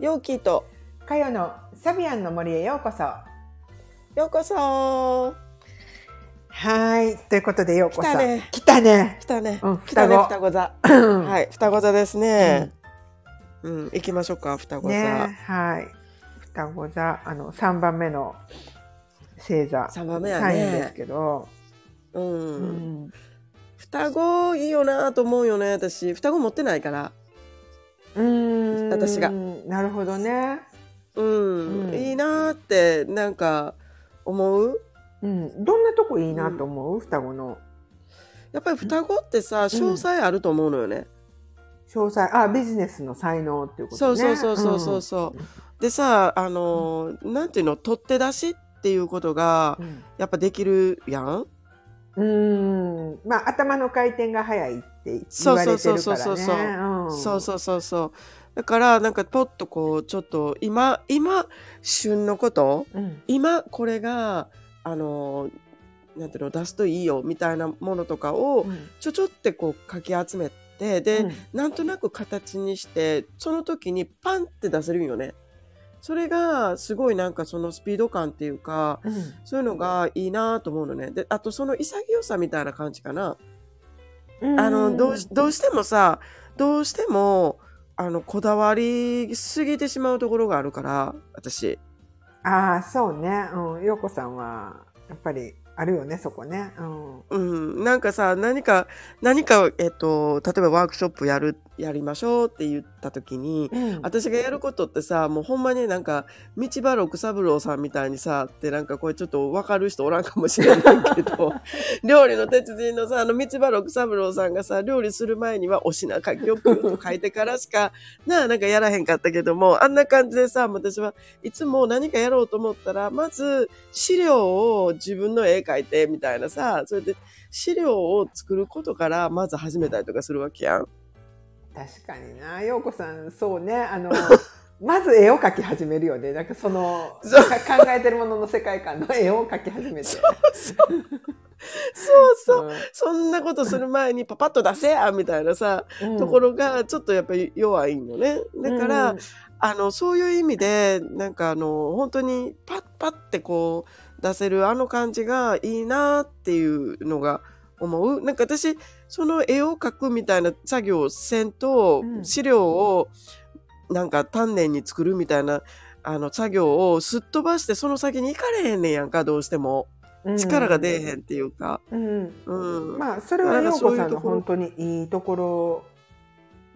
ヨーキーとかよのサビアンの森へようこそ。ようこそはい。ということで、ようこそ。来たね来たね。来たね、うん来たね双子座ははい双子座ですねうん、行きましょうか双子座、ねはい。双子座、あの、3番目の星座。三番目やサインですねけど。うん、うん。双子いいよなと思うよね私双子持ってないからうん私がなるほどね。うん、うんいいなってなんか思う？うん。どんなとこいいなと思う、双子の。やっぱり双子ってさ詳細あると思うのよね、詳細。あ、ビジネスの才能っていうことそうね。そうそうそうそうそう、でさあのーなんていうの？取って出しっていうことがうん。やっぱできるやん？うん。まあ、頭の回転が早いって言そうわれそうてるからそうそうそうね。うんそうそうそうそうだからなんかポッとこうちょっと今今旬のことうん。今これがあのーなんていうの出すといいよみたいなものとかをうんちょちょってこうかき集めてで、うんなんとなく形にしてその時にパンって出せるんよね。それがすごいなんかそのスピード感っていうかうんそういうのがいいなと思うのね。であとその潔さみたいな感じかな。うんあのどうしどうしてもさどうしてもあのこだわりすぎてしまうところがあるから私。ああそうね。うん。陽子さんはやっぱりあるよねそこね。うん。うん、なんかさ何か何か、えっと、例えばワークショップやるやりましょうって言った時にうん。私がやることってさもうほんまになんか道場六三郎さんみたいにさってなんかこれちょっと分かる人おらんかもしれないけど 料理の鉄人のさあの道場六三郎さんがさ料理する前にはお品書きを書いてからしかなあなんかやらへんかったけどもあんな感じでさ私はいつも何かやろうと思ったらまず資料を自分の絵描いてみたいなさそれで資料を作ることからまず始めたりとかするわけやん。確かにな。陽子さんそうね。あの まず絵を描き始めるよね。なんかその考えてるものの世界観の絵を描き始めて。そうそう。うん。そんなことする前にパパッと出せやみたいなさ、うん。ところがちょっとやっぱり弱いんよね。だから、うん。あのそういう意味でなんかあの本当にパッパッてこう出せるあの感じがいいなっていうのが思う。なんか私その絵を描くみたいな作業をせんと、うん。資料をなんか丹念に作るみたいなあの作業をすっ飛ばしてその先に行かれへんねんやんかどうしても。力が出えへんっていうか。うん。うん。まあそれは陽子さんの本当にいいところ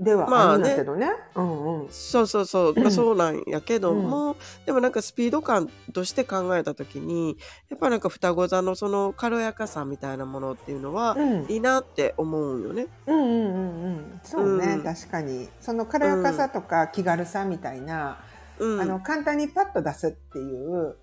ではあるんだけどね,、うんうん。そうそうそう、まあ、そうなんやけども、でもなんかスピード感として考えた時にやっぱなんか双子座のその軽やかさみたいなものっていうのはうん。いいなって思うんよね。うんうんうんうん。そうね、うん。確かに。その軽やかさとか気軽さみたいな、うん、あの簡単にパッと出すっていう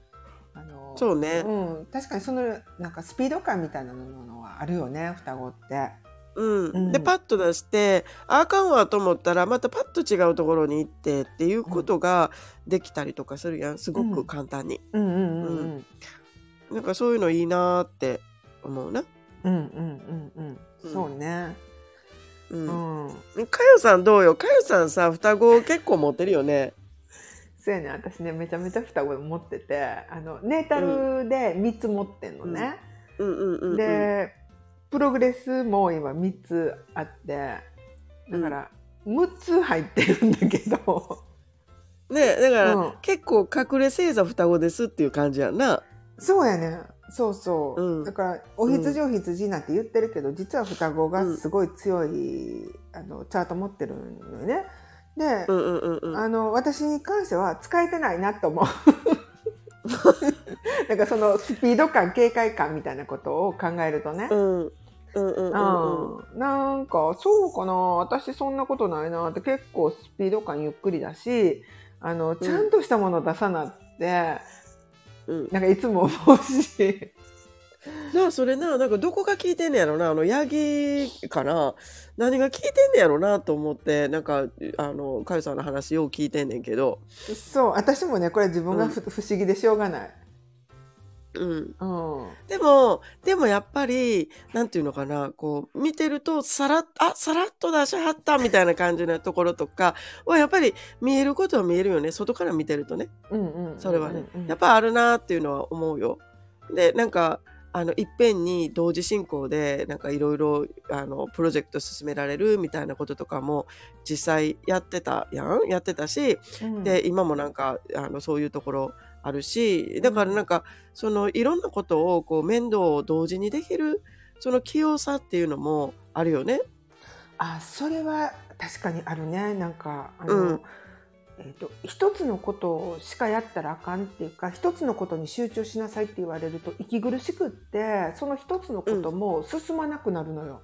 あのそうね、うん、確かにそのなんかスピード感みたいなものはあるよね双子って。うん。うん。でパッと出してああかんわと思ったらまたパッと違うところに行ってっていうことができたりとかするやん。すごく簡単に、うん。うんうんなんかそういうのいいなって思うな。うんうんうんうん。うんそうね。ううん。ん。かよさんどうよ？かよさんさ双子結構持ってるよね。そうやね。私ねめちゃめちゃ双子持っててあのネータルで3つ持ってんのね。うんうんうんうん、でプログレスも今3つあってだから6つ入ってるんだけど、ねだから、うん。結構隠れ星座双子ですっていう感じやな。そうやね。そうそう、うん。だからお羊お羊なんて言ってるけど、実は双子がすごい強い、あのチャート持ってるのよね。で、うんうんうんうん。あの私に関しては使えてないなと思う。なんかそのスピード感警戒感みたいなことを考えるとね、うんうんうんうんうん。うん。なんかそうかな。私そんなことないなって結構スピード感ゆっくりだしあのちゃんとしたもの出さなって、うん、なんかいつも思うし。なあそれななんかどこが聞いてんねやろな。あのヤギかな何が聞いてんねやろなと思ってなんかあのかよさんの話よう聞いてんねんけど。そう私もねこれ自分がふ、不思議でしょうがない。うん。うん。でも、でもやっぱり、なんていうのかな、こう、見てると、さらっ、あ、さらっと出しはったみたいな感じのところとかは、やっぱり見えることは見えるよね。外から見てるとね。それはね。やっぱあるなっていうのは思うよ。で、なんか、あの、いっぺんに同時進行で、なんかいろいろ、あの、プロジェクト進められるみたいなこととかも、実際やってたやんやってたし、うんで、今もなんか、あの、そういうところあるし、だからなんか、その、いろんなことを、こう、面倒を同時にできる、その器用さっていうのもあるよね。あそれは確かにあるね。なんかあの、うん。えー、と一つのことしかやったらあかんっていうか一つのことに集中しなさいって言われると息苦しくってその一つのことも進まなくなるのよ。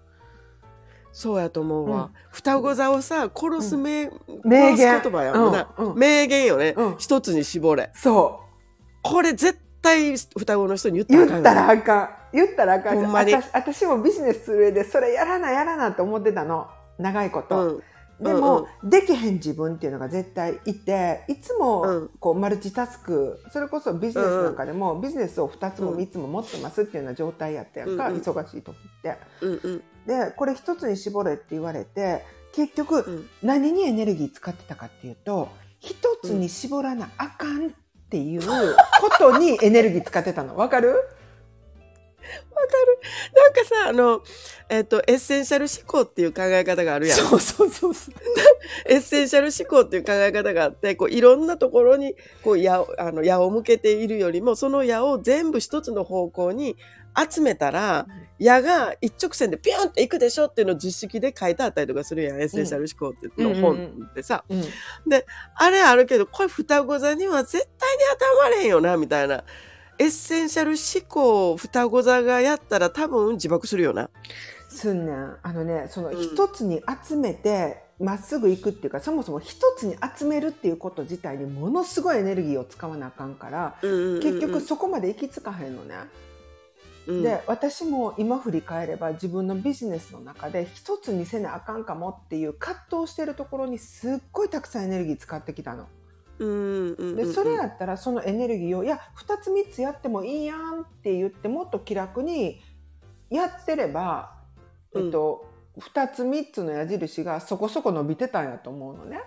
そうやと思うわ。うん。双子座をさ、殺す名、名言。言葉やもん名言よね。うん。一つに絞れ。そこれ絶対双子の人にう言ったらあかんよ言ったらあかん。言ったらあかん。ほんまに。私私もビジネスする上でそれやらなやらなって思ってたの。長いこと。うん。でも、できへん自分っていうのが絶対いていつうもん。こうマルチタスクそれこそビジネスなんかでも、ビジネスを2つもうん。3つも持ってますっていうような状態やったやんか、うんうん。忙しい時って。うんうん。でこれ1つに絞れって言われて結局うん。何にエネルギー使ってたかっていうと1つに絞らなあかんっていうことにエネルギー使ってたのわかる？なんかさ、あの、えっ、と、エッセンシャル思考っていう考え方があるやん。そうそうそうそう。エッセンシャル思考っていう考え方があって、こういろんなところにこう矢をあの矢を向けているよりも、その矢を全部一つの方向に集めたら、矢が一直線でピュンっていくでしょっていうのを図式で書いてあったりとかするやん、エッセンシャル思考ってのうん本ってさ。うんあれあるけど、これ双子座には絶対に当てはまれへんよな、みたいな。エッセンシャル思考を双子座がやったら多分自爆するよな。すんねんあのねそのうん一つに集めてまっすぐ行くっていうか、そもそも一つに集めるっていうこと自体にものすごいエネルギーを使わなあかんから、結局そこまで行き着かへんのね。うん、で私も今振り返れば自分のビジネスの中で一つにせなあかんかもっていう葛藤してるところにすっごいたくさんエネルギー使ってきたの。うんうんうんでそれやったらそのエネルギーをいや2つ3つやってもいいやんって言ってもっと気楽にやってれば、うんえっと、2つ3つの矢印がそこそこ伸びてたんやと思うのね。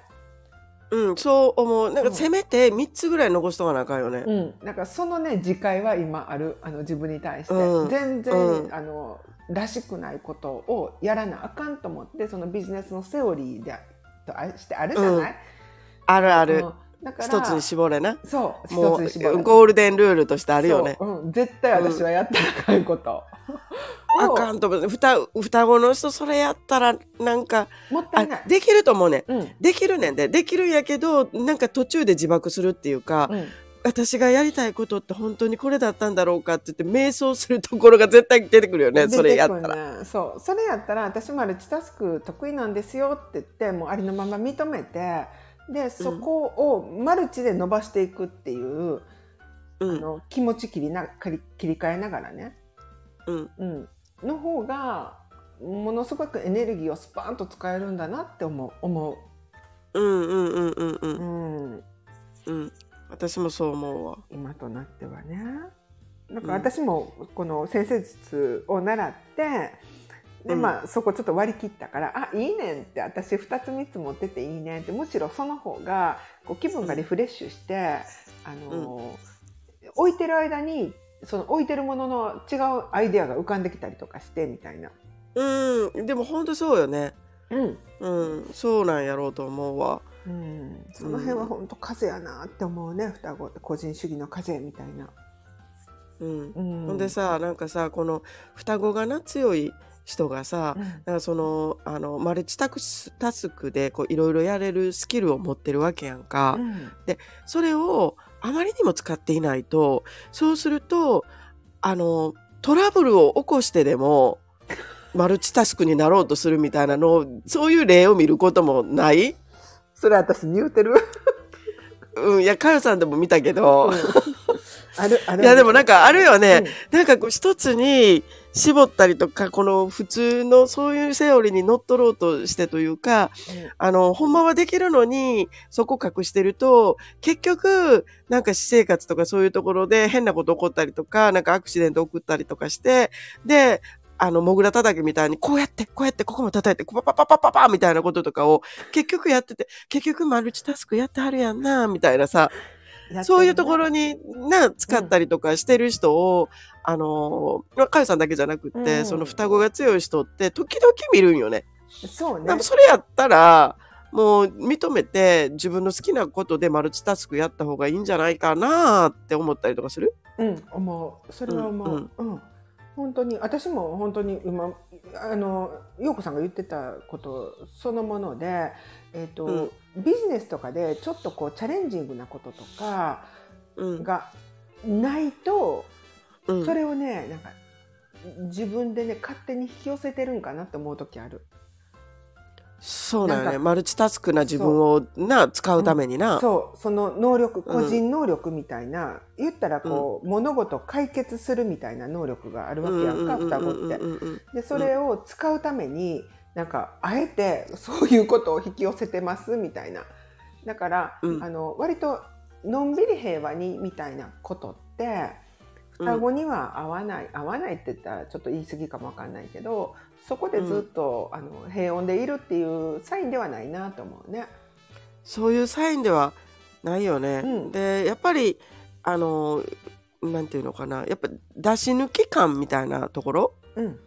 うん、そう思う。なんうん。かせめて3つぐらい残しとかなあかんよね。うん、だからそのね自戒は今あるあの自分に対して、うん。全然、うん。あのらしくないことをやらなあかんと思ってそのビジネスのセオリーでとあしてあるじゃない、あるある。うんだから一つに絞れな。そうもう一つに絞るゴールデンルールとしてあるよね。そううん、絶対私はやったらあかんこと、あかんと思う。双双子の人それやったらなんか、あもったいない。できると思うねん。うんできるねんで。できるんやけど、なんか途中で自爆するっていうか、うん私がやりたいことって本当にこれだったんだろうかって言って瞑想するところが絶対出てくるよね。それやったら。そうそれやったら私マルチタスク得意なんですよって言ってもうありのまま認めてでそこをマルチで伸ばしていくっていう、うあん。の気持ち切りな切り切り替えながらね、うん。うん、の方がものすごくエネルギーをスパーンと使えるんだなって思う思うんうんうんうんう。う、うんん、うん。私もそう思うわ。今となってはね。だから私もこの先生術を習ってで、うんまあ、そこちょっと割り切ったから「あいいねん」って私2つ3つ持ってていいねんってむしろその方がこう気分がリフレッシュして、あの置いてる間にその置いてるものの違うアイデアが浮かんできたりとかしてみたいな。うん。でも本当そうよね。うんうん。そうなんやろうと思うわ。うん、その辺は本当風やなって思うね双子個人主義の風みたいな。うん。うん、ほんでさ、なんかさ、この双子がな強い人がさ、うん。なんかそのあのマルチタスタスクでこういろいろやれるスキルを持ってるわけやんか、うん。それをあまりにも使っていないとそうするとあのトラブルを起こしてでもマルチタスクになろうとするみたいなのをそういう例を見ることもない？それ私に言うてる？うん、いや、かよさんでも見たけど、あるある。いや、でもなんかあるよね。うん。なんかこう一つに絞ったりとか、この普通のそういうセオリーに乗っ取ろうとしてというか、あの、ほんまはできるのに、そこ隠してると、結局、なんか私生活とかそういうところで変なこと起こったりとか、なんかアクシデント起こったりとかして、で、あの、モグラ叩きみたいに、こうやって、こうやって、ここも叩いて、パパパパパパみたいなこととかを、結局やってて、結局マルチタスクやってはるやんな、みたいなさ、そういうところにな、使ったりとかしてる人を、うん、あの、かゆさんだけじゃなくって、うん、その双子が強い人って時々見るんよね。そうね。それやったら、もう認めて自分の好きなことでマルチタスクやった方がいいんじゃないかなって思ったりとかする？うん、思う。それは思う。うん、うん本当に私も本当に今あの陽子さんが言ってたことそのもので、えーと、うん、ビジネスとかでちょっとこうチャレンジングなこととかがないと、うん、それをねなんか自分でね勝手に引き寄せてるんかなって思う時ある。そうだよね。マルチタスクな自分をな使うためにな、うん、そう。その能力個人能力みたいな、うん、言ったらこう、うん、物事を解決するみたいな能力があるわけやんか双子って。でそれを使うためになんかあえてそういうことを引き寄せてますみたいな。だから、あの割とのんびり平和にみたいなことって双子には合わない、合わないって言ったらちょっと言い過ぎかもわかんないけどそこでずっと、うん、あの平穏でいるっていうサインではないなと思うね。そういうサインではないよね。うん、でやっぱりあのなんていうのかなやっぱ出し抜き感みたいなところ、うん、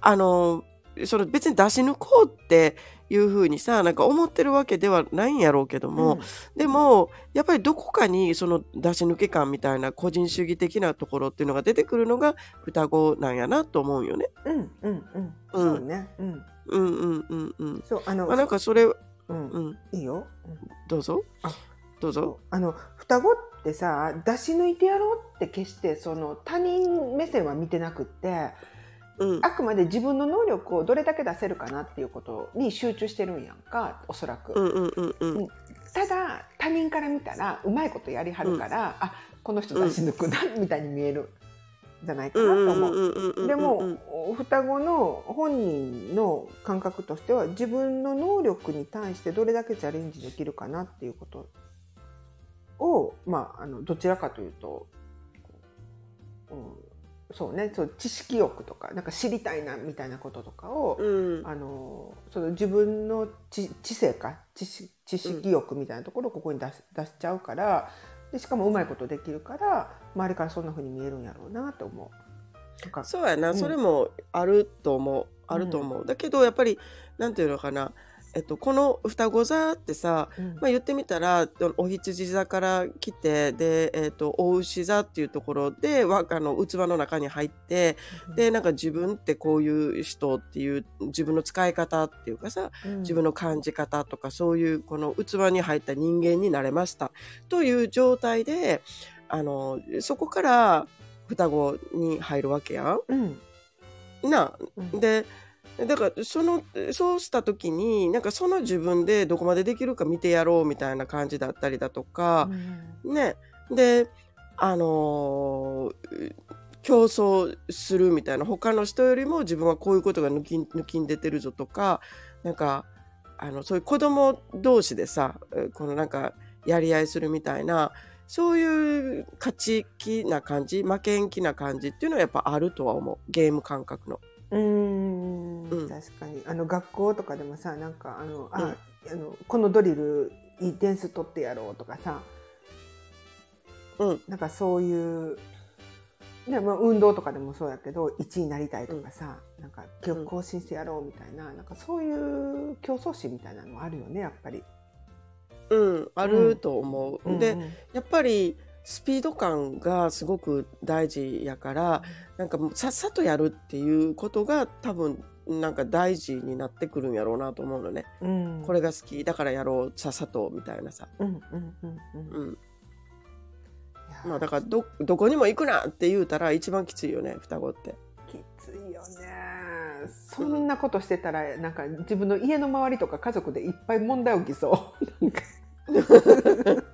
あのその別に出し抜こうっていうふうにさなんか思ってるわけではないんやろうけども、うん、でもやっぱりどこかにその出し抜け感みたいな個人主義的なところっていうのが出てくるのが双子なんやなと思うよね。うんうんうん。そうね。うん。うんうんうんうん。そうあの、まあ、なんかそれ、うん、うん、いいよ。どうぞ。あどうぞ。あの双子ってさ出し抜いてやろうって決してその他人目線は見てなくって。うん、あくまで自分の能力をどれだけ出せるかなっていうことに集中してるんやんかおそらく、ただ他人から見たらうまいことやりはるから、うん、あこの人出し抜くな、みたいに見えるじゃないかなと思う。でも双子の本人の感覚としては自分の能力に対してどれだけチャレンジできるかなっていうことを、まあ、あのどちらかというと、うん、そうねそう知識欲とかなんか知りたいなみたいなこととかを、うん、あのその自分の知知性か知知識欲みたいなところをここに出し出しちゃうからでしかもうまいことできるから周りからそんなふうに見えるんやろうなと思う。そうやな、うん、それもあると思うあると思う、だけどやっぱりなんていうのかなえっと、この双子座ってさ、うん、まあ、言ってみたらお羊座から来てで、えっと、お牛座っていうところであの器の中に入って、うん、でなんか自分ってこういう人っていう自分の使い方っていうかさ、うん、自分の感じ方とかそういうこの器に入った人間になれました。という状態であのそこから双子に入るわけやん。なでだからそのそうした時になんかその自分でどこまでできるか見てやろうみたいな感じだったりだとか、うん、ね。であのー、競争するみたいな他の人よりも自分はこういうことが抜き抜きん出てるぞとかなんかあのそういう子供同士でさこのなんかやり合いするみたいなそういう勝ち気な感じ負けん気な感じっていうのはやっぱあるとは思う。ゲーム感覚の。うん。うん。確かに。あの学校とかでもさなんかあの、ああのこのドリルいい点数取ってやろうとかさ、うん、なんかそういう、ねまあ、運動とかでもそうやけど1位になりたいとかさ、うん、なんか記録更新してやろうみたいな,、なんかそういう競争心みたいなのあるよねやっぱり。うん。あると思う。で、やっぱりスピード感がすごく大事やからなんかさっさとやるっていうことが多分なんか大事になってくるんやろうなと思うのね、うん、これが好きだからやろうさっさとみたいなさ。まあだからどどこにも行くなって言うたら一番きついよね双子って。きついよね。そんなことしてたらなんか自分の家の周りとか家族でいっぱい問題起きそう。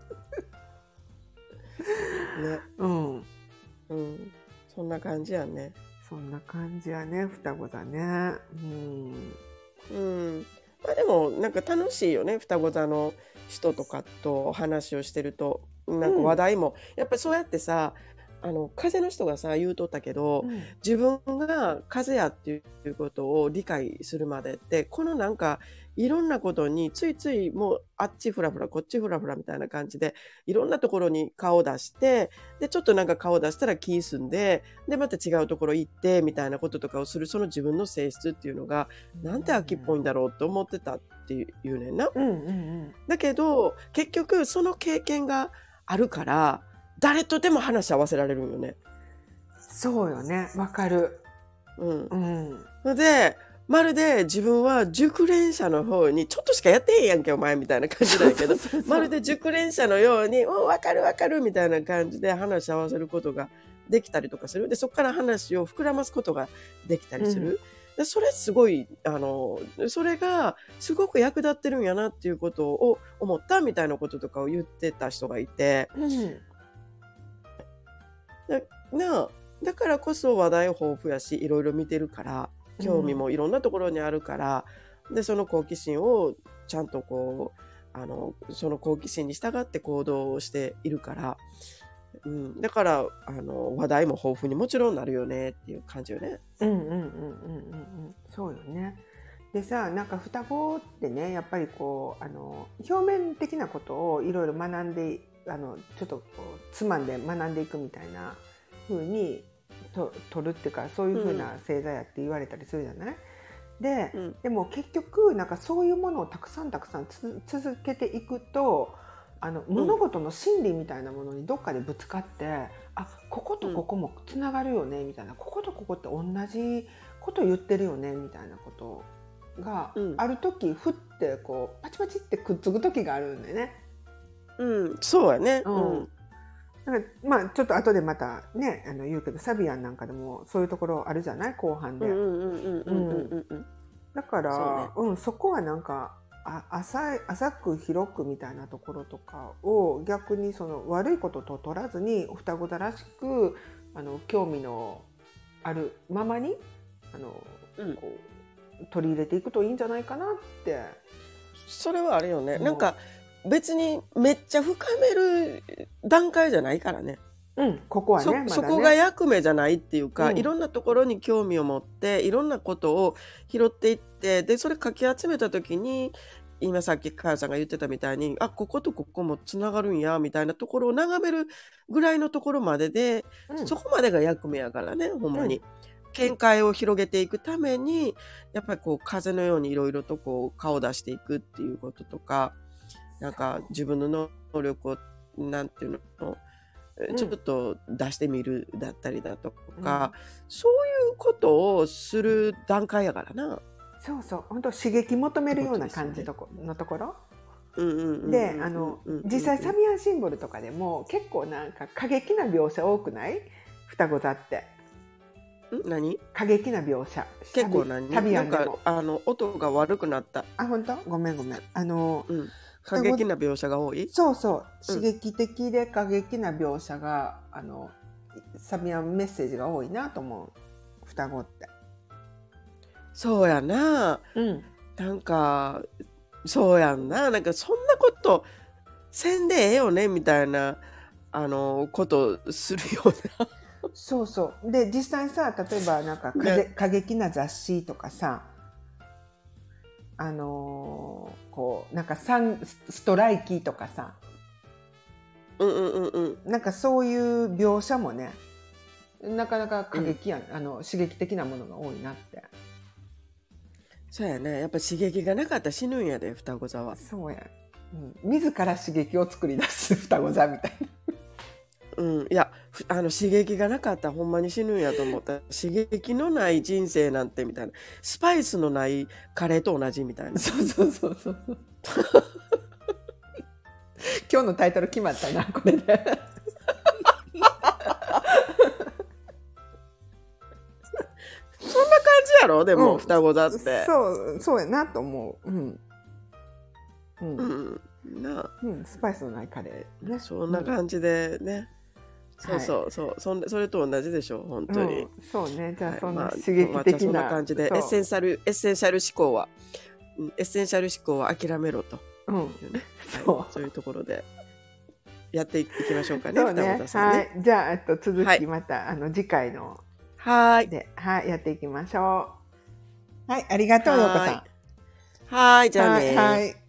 感じやね。そんな感じやね双子座ねうんうん。まあでも、なんか楽しいよね。双子座の人とかと話をしてると。なんか話題も、やっぱりそうやってさ、あの、風の人がさ、言うとったけど、自分が風やっていうことを理解するまでって、このなんか、いろんなことについついもうあっちフラフラ、こっちフラフラみたいな感じで、いろんなところに顔を出して、で、ちょっとなんか顔を出したら気済んで、で、また違うところ行って、みたいなこととかをする、その自分の性質っていうのが、なんて秋っぽいんだろうと思ってたっていうねんな。うんうんうんだけど、結局その経験があるから、誰とでも話し合わせられるんよね。そうよねわかるうん。うんで、まるで自分は熟練者の方に、ちょっとしかやってへんやんけ、お前みたいな感じだけど、まるで熟練者のように、おわかるわかるみたいな感じで話し合わせることができたりとかする。で、そこから話を膨らますことができたりする。でそれすごい、あの、それがすごく役立ってるんやなっていうことを思ったみたいなこととかを言ってた人がいて、うんなあ、だからこそ話題豊富やし、いろいろ見てるから、興味もいろんなところにあるから、で、その好奇心をちゃんとこう、あの、その好奇心に従って行動をしているから、うん、だから、あの、話題も豊富にもちろんなるよねっていう感じよね。うんうんうんうんうんうんそうよね。でさなんか双子ってねやっぱりこうあの表面的なことをいろいろ学んであのちょっとこうつまんで学んでいくみたいな風にと取るっていうかそういう風な星座やって言われたりするじゃない、でうん。でも結局なんかそういうものをたくさんたくさんつ続けていくとあの物事の真理みたいなものにどっかでぶつかって、あこことここもつながるよねみたいな。こことここって同じこと言ってるよねみたいなことがうん。ある時ふってこうパチパチってくっつく時があるんでね。うん、そうやね。ううんん。だからまあちょっと後でまたねあの言うけどサビアンなんかでもそういうところあるじゃない？後半で。うんうんうんうんうんうんうん。だからそ,、うん、そこはなんかあ浅い浅く広くみたいなところとかを逆にその悪いことと取らずに双子座らしくあの興味のあるままにあの、うんこう取り入れていくといいんじゃないかなって。それはあれよね。うんなんか、別にめっちゃ深める段階じゃないからね。うん、ここはねそまだね。そこが役目じゃないっていうか、うん。いろんなところに興味を持っていろんなことを拾っていってでそれかき集めた時に今さっきかやさんが言ってたみたいにあこことここもつながるんやみたいなところを眺めるぐらいのところまでで、うん。そこまでが役目やからねほんまに。見解を広げていくためにやっぱりこう風のようにいろいろとこう顔を出していくっていうこととかなんか自分の能力をなんていうのうん。ちょっと出してみるだったりだとか、そういうことをする段階やからな。そうそう。本当刺激求めるような感じとこのところ。うんうんうんうんであのうんうん。実際サビアンシンボルとかでも結構なんか過激な描写多くない？双子座って。ん？何？過激な描写。結構何？サビアなんかンでもあの音が悪くなった、あ本当？ごめんごめん。あのうん、過激な描写が多い？そうそう。うん刺激的で過激な描写があのサビアンメッセージが多いなと思う。双子って。そうやな。うん。なんかそうやんな。なんかそんなことせんでええよねみたいなあのことするような。そうそう。で実際さ例えばなんか過激な雑誌とかさあのーこうなんかサンストライキとかさ。うんうんうんうん。なんかそういう描写もねなかなか過激やん、あの刺激的なものが多いなって。そうやね。やっぱ刺激がなかったら死ぬんやで双子座は。そうや、うん、自ら刺激を作り出す双子座みたいな。うん、いやふあの刺激がなかった。らほんまに死ぬんやと思った。刺激のない人生なんてみたいな。スパイスのないカレーと同じみたいな。そうそうそうそう。今日のタイトル決まったなこれで。そんな感じやろ？でも、うん。双子座って。そうそうやなと思う。うん。うん、うん。な。あうん、スパイスのないカレーねそんな感じでね、そうそうそう、そんそれと同じでしょ本当に、うん、そうね。じゃあはい。そんなまあ刺激まあじゃあそん的な、な感じでエッセンシャルエッセンシャル思考は、うん、エッセンシャル思考は諦めろと。うん。い。うね、そう。はい、そういうところでやっていきましょうかねね。双子さんはねい。じゃあえっと続はいきまた、あの次回の。はーい。ではいやっていきましょう。はい。ありがとうようこさん。はーい。じゃあねはいはい